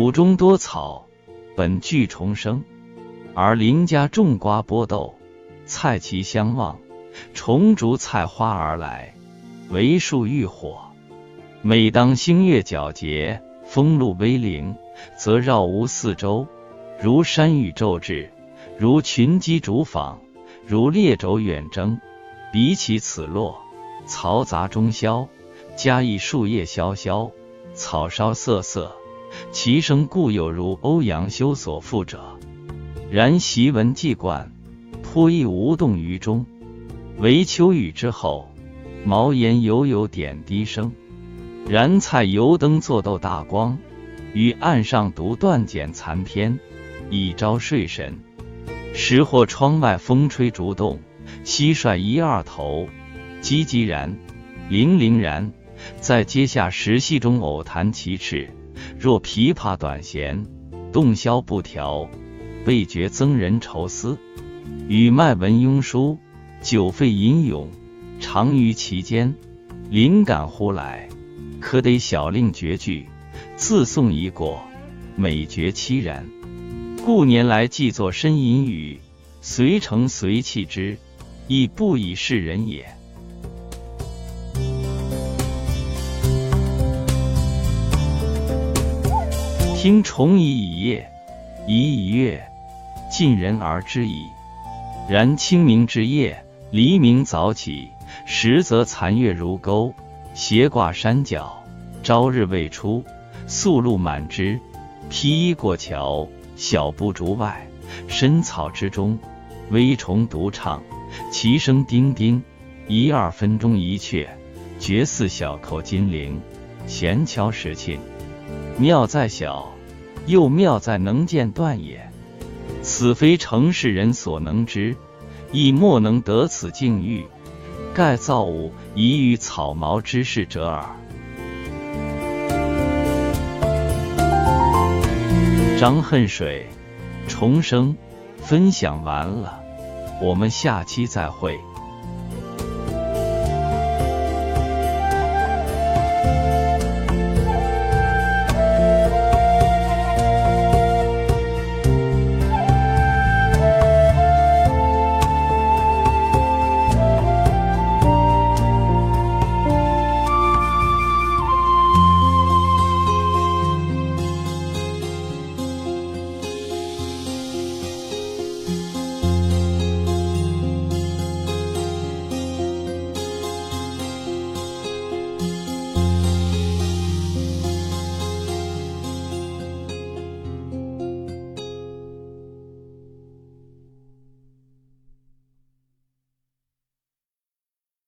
谷中多草，本具重生；而邻家种瓜播豆，菜畦相望，虫逐菜花而来，为树欲火。每当星月皎洁，风露微灵，则绕屋四周，如山雨骤至，如群鸡逐访，如猎肘远征。比起此落，嘈杂中消，加以树叶萧萧，草稍瑟瑟，其声故有如欧阳修所赋者。然习闻既惯，颇亦无动于衷。唯秋雨之后，茅檐犹有点滴声。燃菜油灯作斗大光，于案上读断简残篇，以招睡神。时或窗外风吹竹动。蟋蟀一二头，唧唧然，铃铃然，在阶下石隙中偶弹其翅。若琵琶短弦，洞箫不调，未觉增人愁思。与脉文庸书，酒废吟咏，长于其间，灵感忽来，可得小令绝句，自诵已过，美觉凄然。故年来既作呻吟语，随成随弃之。亦不以是人也。听虫以以夜，蚁蚁乐，近人而知矣。然清明之夜，黎明早起，实则残月如钩，斜挂山脚。朝日未出，宿露满枝。披衣过桥，小步竹外，深草之中，微虫独唱。其声叮叮，一二分钟一阙，绝似小扣金铃，闲敲石磬。妙在小，又妙在能间断也。此非成世人所能知，亦莫能得此境遇。盖造物宜于草茅之事者耳。张恨水重生分享完了。我们下期再会。